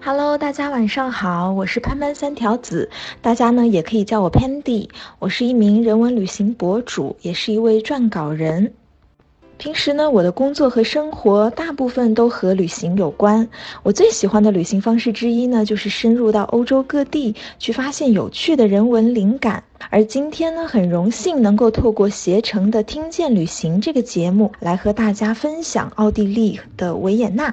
Hello，大家晚上好，我是潘潘三条子，大家呢也可以叫我 Pandy，我是一名人文旅行博主，也是一位撰稿人。平时呢，我的工作和生活大部分都和旅行有关。我最喜欢的旅行方式之一呢，就是深入到欧洲各地去发现有趣的人文灵感。而今天呢，很荣幸能够透过携程的“听见旅行”这个节目，来和大家分享奥地利的维也纳。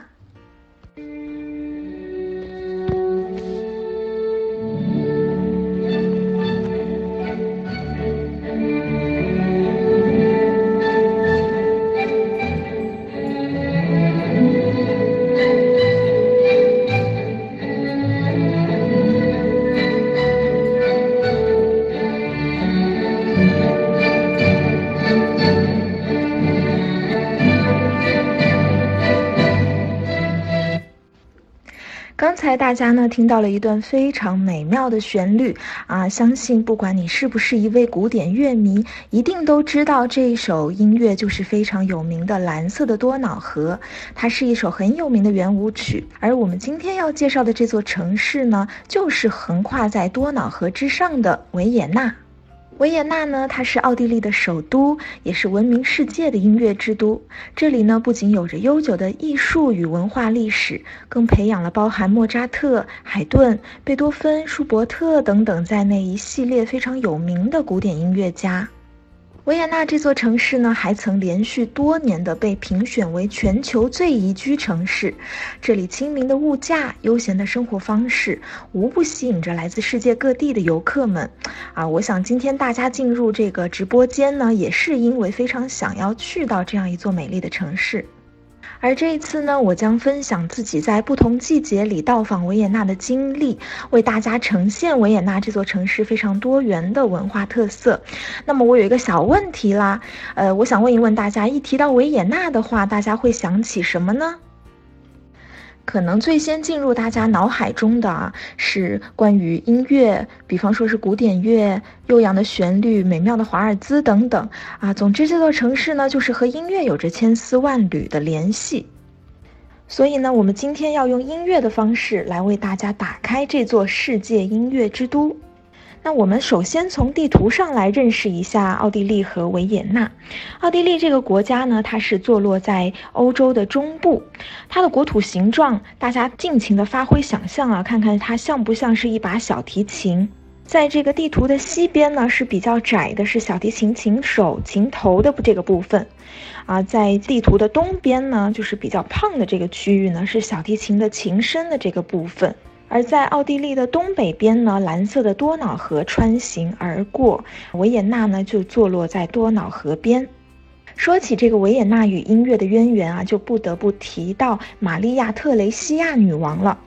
刚才大家呢听到了一段非常美妙的旋律啊，相信不管你是不是一位古典乐迷，一定都知道这一首音乐就是非常有名的《蓝色的多瑙河》，它是一首很有名的圆舞曲。而我们今天要介绍的这座城市呢，就是横跨在多瑙河之上的维也纳。维也纳呢，它是奥地利的首都，也是闻名世界的音乐之都。这里呢，不仅有着悠久的艺术与文化历史，更培养了包含莫扎特、海顿、贝多芬、舒伯特等等在内一系列非常有名的古典音乐家。维也纳这座城市呢，还曾连续多年的被评选为全球最宜居城市。这里亲民的物价、悠闲的生活方式，无不吸引着来自世界各地的游客们。啊，我想今天大家进入这个直播间呢，也是因为非常想要去到这样一座美丽的城市。而这一次呢，我将分享自己在不同季节里到访维也纳的经历，为大家呈现维也纳这座城市非常多元的文化特色。那么我有一个小问题啦，呃，我想问一问大家，一提到维也纳的话，大家会想起什么呢？可能最先进入大家脑海中的啊，是关于音乐，比方说是古典乐、悠扬的旋律、美妙的华尔兹等等啊。总之，这座城市呢，就是和音乐有着千丝万缕的联系。所以呢，我们今天要用音乐的方式来为大家打开这座世界音乐之都。那我们首先从地图上来认识一下奥地利和维也纳。奥地利这个国家呢，它是坐落在欧洲的中部，它的国土形状，大家尽情的发挥想象啊，看看它像不像是一把小提琴。在这个地图的西边呢，是比较窄的，是小提琴琴手琴头的这个部分，啊，在地图的东边呢，就是比较胖的这个区域呢，是小提琴的琴身的这个部分。而在奥地利的东北边呢，蓝色的多瑙河穿行而过，维也纳呢就坐落在多瑙河边。说起这个维也纳与音乐的渊源啊，就不得不提到玛利亚·特雷西亚女王了。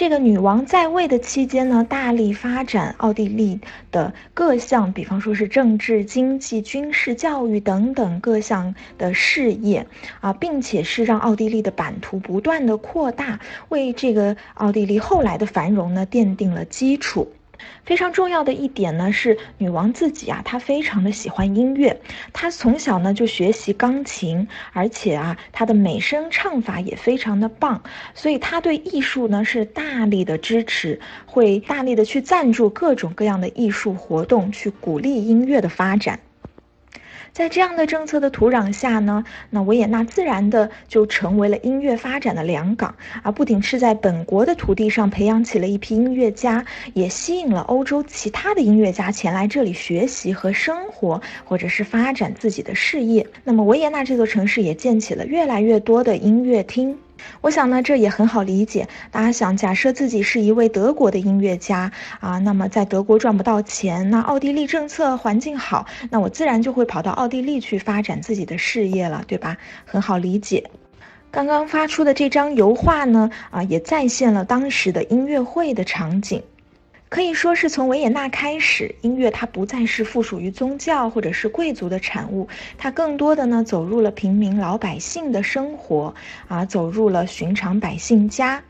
这个女王在位的期间呢，大力发展奥地利的各项，比方说是政治、经济、军事、教育等等各项的事业啊，并且是让奥地利的版图不断的扩大，为这个奥地利后来的繁荣呢奠定了基础。非常重要的一点呢，是女王自己啊，她非常的喜欢音乐，她从小呢就学习钢琴，而且啊，她的美声唱法也非常的棒，所以她对艺术呢是大力的支持，会大力的去赞助各种各样的艺术活动，去鼓励音乐的发展。在这样的政策的土壤下呢，那维也纳自然的就成为了音乐发展的良港啊！不仅是在本国的土地上培养起了一批音乐家，也吸引了欧洲其他的音乐家前来这里学习和生活，或者是发展自己的事业。那么维也纳这座城市也建起了越来越多的音乐厅。我想呢，这也很好理解。大家想，假设自己是一位德国的音乐家啊，那么在德国赚不到钱，那奥地利政策环境好，那我自然就会跑到奥地利去发展自己的事业了，对吧？很好理解。刚刚发出的这张油画呢，啊，也再现了当时的音乐会的场景。可以说是从维也纳开始，音乐它不再是附属于宗教或者是贵族的产物，它更多的呢走入了平民老百姓的生活，啊，走入了寻常百姓家。